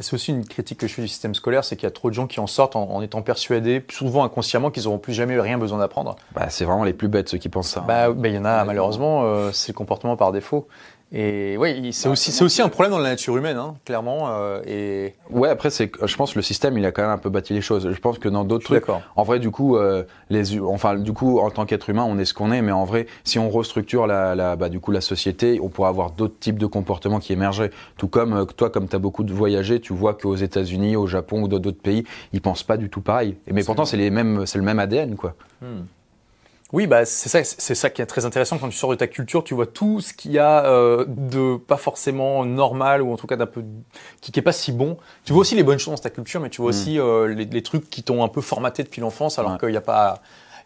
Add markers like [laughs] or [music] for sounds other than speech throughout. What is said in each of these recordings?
C'est aussi une critique que je fais du système scolaire, c'est qu'il y a trop de gens qui en sortent en, étant persuadés, souvent inconsciemment, qu'ils n'auront plus jamais rien besoin d'apprendre. Bah, c'est vraiment les plus bêtes ceux qui pensent ça. Bah, bah il y en a malheureusement, euh, c'est le comportement par défaut. Et oui, c'est aussi, c'est aussi un problème dans la nature humaine, hein, clairement. Euh, et ouais, après, c'est, je pense que le système, il a quand même un peu bâti les choses. Je pense que dans d'autres trucs, en vrai, du coup, euh, les, enfin, du coup, en tant qu'être humain, on est ce qu'on est, mais en vrai, si on restructure la, la, bah, du coup, la société, on pourrait avoir d'autres types de comportements qui émergeraient. Tout comme euh, toi, comme tu as beaucoup de voyagé, tu vois qu'aux États-Unis, au Japon ou dans d'autres pays, ils pensent pas du tout pareil. Mais pourtant, c'est les mêmes, c'est le même ADN, quoi. Hmm. Oui, bah c'est ça, c'est ça qui est très intéressant quand tu sors de ta culture, tu vois tout ce qu'il y a euh, de pas forcément normal ou en tout cas d'un peu qui, qui est pas si bon. Tu vois aussi les bonnes choses dans ta culture, mais tu vois mm. aussi euh, les, trucs qui t'ont un peu formaté depuis l'enfance, alors qu'il n'y a pas,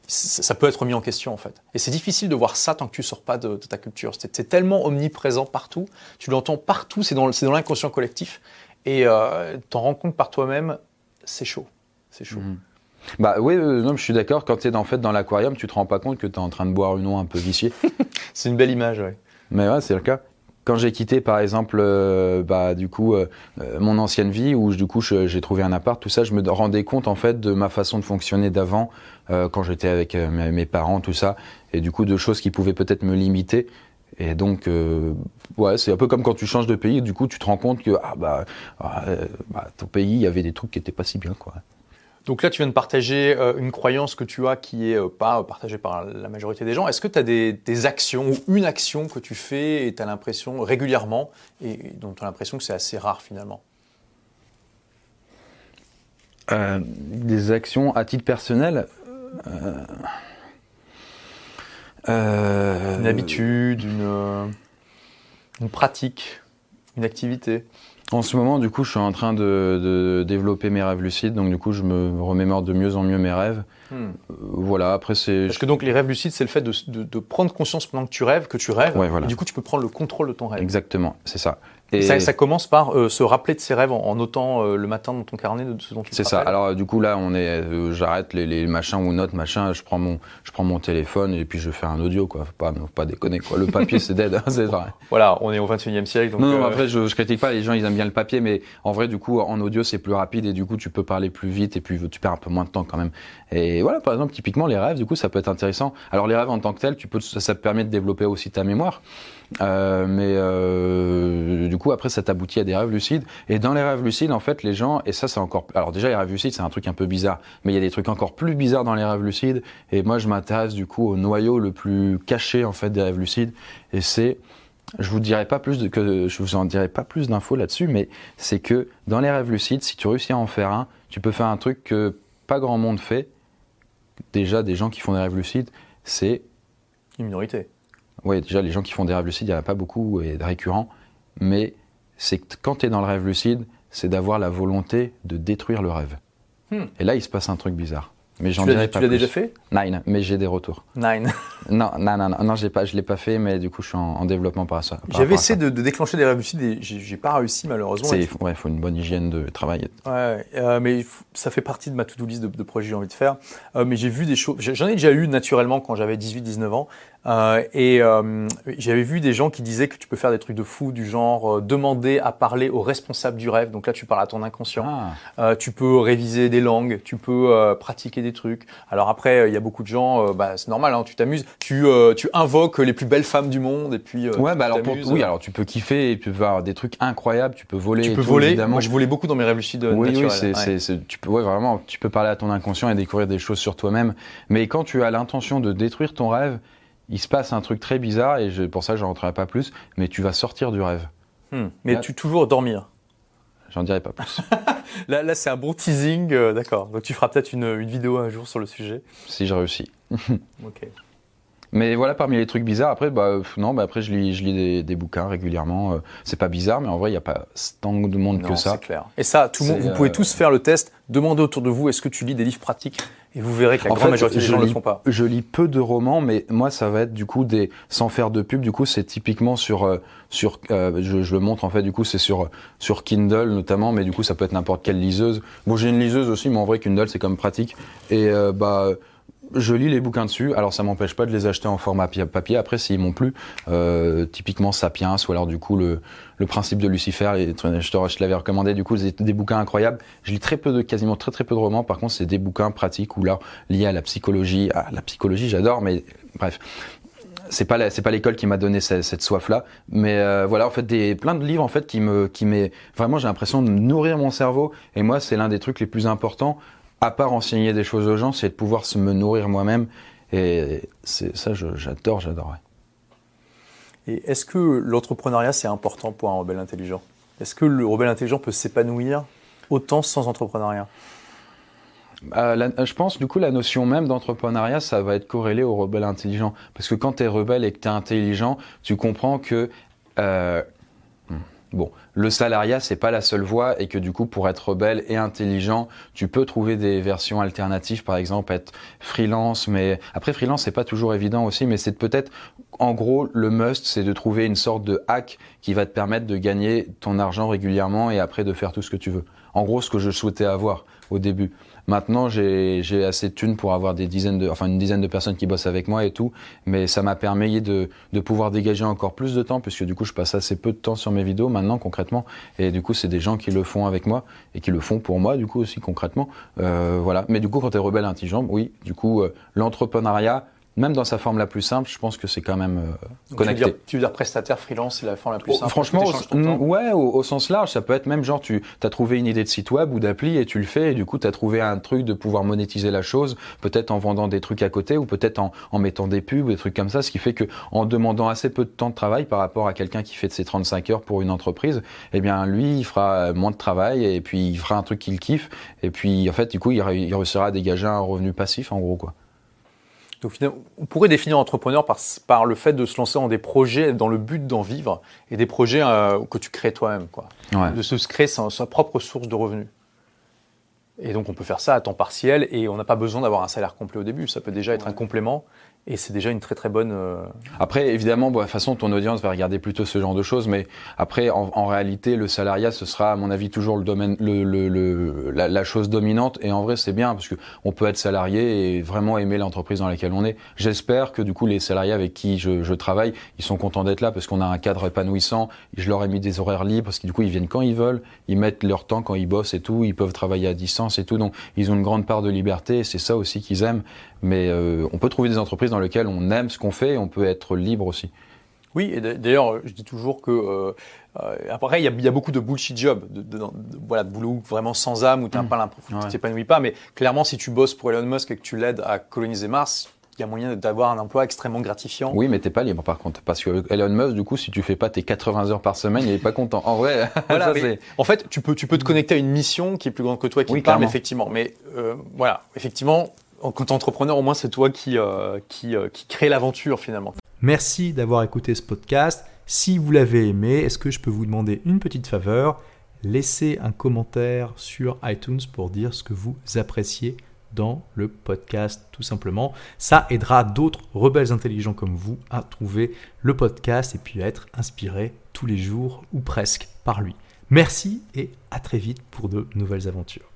ça peut être remis en question en fait. Et c'est difficile de voir ça tant que tu sors pas de, ta culture. C'est tellement omniprésent partout, tu l'entends partout, c'est dans, dans l'inconscient collectif et euh, t'en rends compte par toi-même, c'est chaud, c'est chaud. Mm. Bah oui, euh, non, je suis d'accord. Quand tu es en fait dans l'aquarium, tu te rends pas compte que tu es en train de boire une eau un peu viciée. [laughs] c'est une belle image, oui. Mais ouais, c'est le cas. Quand j'ai quitté, par exemple, euh, bah, du coup, euh, mon ancienne vie, où du coup j'ai trouvé un appart, tout ça, je me rendais compte en fait de ma façon de fonctionner d'avant, quand j'étais avec mes parents, tout ça, et du coup de choses qui pouvaient peut-être me limiter. Et donc, ouais, c'est un peu comme quand tu changes de pays, du coup, tu te rends compte que ah, bah, ah, bah, ton pays, il y avait des trucs qui étaient pas si bien, quoi. Donc là, tu viens de partager euh, une croyance que tu as qui est euh, pas partagée par la majorité des gens. Est-ce que tu as des, actions ou une action que tu fais et tu as l'impression régulièrement et dont tu as l'impression que c'est assez rare finalement? Euh, Des actions à titre personnel Une habitude, une, une pratique, une activité? En ce moment, du coup, je suis en train de, développer mes rêves lucides, donc du coup, je me remémore de mieux en mieux mes rêves. Hmm. Euh, voilà, après c'est... Parce que donc les rêves lucides, c'est le fait de, prendre conscience pendant que tu rêves, que tu rêves, et du coup, tu peux prendre le contrôle de ton rêve. Exactement, c'est ça. Et ça, commence par euh, se rappeler de ses rêves en, notant euh, le matin dans ton carnet de ce dont tu C'est ça. Alors du coup là, on est, euh, j'arrête les, machins ou notes, machin. Je prends mon, je prends mon téléphone et puis je fais un audio quoi. Faut pas, faut pas déconner quoi. Le papier c'est dead, hein, [laughs] c'est vrai. Voilà, on est au 21e siècle. Donc, non, non après je, je critique pas. Les gens ils aiment bien le papier, mais en vrai du coup en audio c'est plus rapide et du coup tu peux parler plus vite et puis tu perds un peu moins de temps quand même. Et voilà, par exemple typiquement les rêves, du coup ça peut être intéressant. Alors les rêves en tant que tel, tu peux, ça, ça te permet de développer aussi ta mémoire. Mais du coup, après, ça t'aboutit à des rêves lucides. Et dans les rêves lucides, en fait, les gens, et ça, c'est encore. Alors, déjà, les rêves lucides, c'est un truc un peu bizarre, mais il y a des trucs encore plus bizarres dans les rêves lucides. Et moi, je m'intéresse du coup au noyau le plus caché, en fait, des rêves lucides. Et c'est. Je vous dirai pas plus de, que je vous en dirai pas plus d'infos là-dessus, mais c'est que dans les rêves lucides, si tu réussis à en faire un, tu peux faire un truc que pas grand monde fait. Déjà, des gens qui font des rêves lucides, c'est une minorité. Oui, déjà, les gens qui font des rêves lucides, il n'y en a pas beaucoup et récurrents. Mais c'est que quand tu es dans le rêve lucide, c'est d'avoir la volonté de détruire le rêve. Hmm. Et là, il se passe un truc bizarre. Mais j'en dirai pas Tu l'as déjà fait? Nine, mais j'ai des retours. Nine. [laughs] non, non, non, non, non pas, je l'ai pas fait, mais du coup, je suis en, développement par ça. J'avais essayé de, déclencher des rêves lucides et j'ai pas réussi malheureusement. Il faut, faut une bonne hygiène de travail. Ouais, euh, mais ça fait partie de ma to-do list de, projets que j'ai envie de faire. Euh, mais j'ai vu des choses. J'en ai déjà eu naturellement quand j'avais 18-19 ans. Euh, et euh, j'avais vu des gens qui disaient que tu peux faire des trucs de fou, du genre euh, demander à parler au responsable du rêve. Donc là, tu parles à ton inconscient. Ah. tu peux réviser des langues, tu peux pratiquer des trucs. Alors après, il y a beaucoup de gens, bah, c'est normal, hein, tu t'amuses, tu, tu invoques les plus belles femmes du monde et puis. ouais, bah alors oui, alors tu peux kiffer et tu peux avoir des trucs incroyables, tu peux voler. Tu peux voler. Évidemment. Moi, je volais beaucoup dans mes rêves lucides. Oui, oui, c'est, tu peux, ouais, vraiment, tu peux parler à ton inconscient et découvrir des choses sur toi-même. Mais quand tu as l'intention de détruire ton rêve, il se passe un truc très bizarre, et pour ça je rentrerai pas plus, mais tu vas sortir du rêve. Hmm. Mais tu toujours dormir J'en dirai pas plus. [laughs] là, là c'est un bon teasing, euh, d'accord. Donc tu feras peut-être une, une, vidéo un jour sur le sujet. Si je réussis. [laughs] ok. Mais voilà, parmi les trucs bizarres, après, bah, non, bah, après, je lis, je lis des, des bouquins régulièrement. Euh, c'est pas bizarre, mais en vrai, il n'y a pas tant de monde que ça. c'est clair. Et ça, tout le monde, vous pouvez euh, tous faire le test. Demandez autour de vous, est-ce que tu lis des livres pratiques? Et vous verrez que la grande majorité des gens ne le font pas. Je lis peu de romans, mais moi, ça va être du coup des, sans faire de pub, du coup, c'est typiquement sur, euh, sur, je, je, le montre en fait, du coup, c'est sur, sur Kindle notamment, mais du coup, ça peut être n'importe quelle liseuse. Bon, j'ai une liseuse aussi, mais en vrai, Kindle, c'est comme pratique. Et bah je lis les bouquins dessus. Alors ça m'empêche pas de les acheter en format papier. Après, s'ils m'ont plu, euh, typiquement Sapiens ou alors du coup le, le principe de Lucifer. je te, l'avais recommandé. Du coup, c'est des bouquins incroyables. Je lis très peu de, quasiment très très peu de romans. Par contre, c'est des bouquins pratiques ou là liés à la psychologie. Ah, la psychologie, j'adore, mais bref. C'est pas c'est pas l'école qui m'a donné cette, cette soif là, mais euh, voilà en fait des plein de livres en fait qui me qui met vraiment j'ai l'impression de nourrir mon cerveau et moi c'est l'un des trucs les plus importants à part enseigner des choses aux gens, c'est de pouvoir se me nourrir moi-même. Et c'est ça, j'adore, j'adorerais. Et est-ce que l'entrepreneuriat, c'est important pour un rebelle intelligent? Est-ce que le rebelle intelligent peut s'épanouir autant sans entrepreneuriat? Euh, je pense du coup la notion même d'entrepreneuriat, ça va être corrélé au rebelle intelligent. Parce que quand tu es rebelle et que tu es intelligent, tu comprends que euh, Bon, le salariat, c'est pas la seule voie et que du coup, pour être rebelle et intelligent, tu peux trouver des versions alternatives, par exemple, être freelance, mais après, freelance, c'est pas toujours évident aussi, mais c'est peut-être, en gros, le must, c'est de trouver une sorte de hack qui va te permettre de gagner ton argent régulièrement et après de faire tout ce que tu veux. En gros, ce que je souhaitais avoir au début. Maintenant, j'ai assez de thunes pour avoir des dizaines de, enfin une dizaine de personnes qui bossent avec moi et tout, mais ça m'a permis de, de pouvoir dégager encore plus de temps puisque du coup, je passe assez peu de temps sur mes vidéos maintenant concrètement, et du coup, c'est des gens qui le font avec moi et qui le font pour moi du coup aussi concrètement, euh, voilà. Mais du coup, quand tu es rebelle intelligent, oui, du coup, euh, l'entrepreneuriat même dans sa forme la plus simple, je pense que c'est quand même euh, connecté. Tu veux, dire, prestataire freelance, c'est la forme la plus oh, simple. franchement, ouais, au, sens large, ça peut être même genre tu as trouvé une idée de site web ou d'appli et tu le fais et du coup tu as trouvé un truc de pouvoir monétiser la chose, peut-être en vendant des trucs à côté ou peut-être en, en, mettant des pubs ou des trucs comme ça, ce qui fait que en demandant assez peu de temps de travail par rapport à quelqu'un qui fait de ses 35 heures pour une entreprise, eh bien lui il fera moins de travail et puis il fera un truc qu'il kiffe et puis en fait du coup il, il réussira à dégager un revenu passif en gros quoi on pourrait définir entrepreneur par, par, le fait de se lancer dans des projets dans le but d'en vivre et des projets euh, que tu crées toi-même, quoi. De se créer sa, sa, propre source de revenus. Et donc on peut faire ça à temps partiel et on n'a pas besoin d'avoir un salaire complet au début. Ça peut déjà être un complément et c'est déjà une très très bonne. Euh, après, évidemment, de toute façon, ton audience va regarder plutôt ce genre de choses, mais après, en, réalité, le salariat, ce sera, à mon avis, toujours le domaine, le, le, le la, chose dominante. Et en vrai, c'est bien parce que on peut être salarié et vraiment aimer l'entreprise dans laquelle on est. J'espère que du coup, les salariés avec qui je, je travaille, ils sont contents d'être là parce qu'on a un cadre épanouissant. Je leur ai mis des horaires libres parce que du coup, ils viennent quand ils veulent, ils mettent leur temps quand ils bossent et tout, ils peuvent travailler à distance et tout. Donc, ils ont une grande part de liberté. C'est ça aussi qu'ils aiment. Mais euh, on peut trouver des entreprises dans lesquelles on aime ce qu'on fait et on peut être libre aussi. Oui, et d'ailleurs, je dis toujours que euh, euh après, il y, a beaucoup de bullshit jobs, de, de, voilà, de boulot vraiment sans âme où tu n'as mmh. pas l'impression, tu t'épanouis pas. Mais clairement, si tu bosses pour Elon Musk et que tu l'aides à coloniser Mars, il y a moyen d'avoir un emploi extrêmement gratifiant. Oui, mais t'es pas libre par contre, parce que Elon Musk, du coup, si tu fais pas tes 80 heures par semaine, il est pas content. En vrai, [laughs] voilà, en fait, tu peux, tu peux te connecter à une mission qui est plus grande que toi, qui parle effectivement. Mais euh, voilà, effectivement, quand entrepreneur, au moins, c'est toi qui, euh, euh, qui crée l'aventure finalement. Merci d'avoir écouté ce podcast. Si vous l'avez aimé, est-ce que je peux vous demander une petite faveur? Laissez un commentaire sur iTunes pour dire ce que vous appréciez dans le podcast, tout simplement. Ça aidera d'autres rebelles intelligents comme vous à trouver le podcast et puis à être inspirés tous les jours ou presque par lui. Merci et à très vite pour de nouvelles aventures.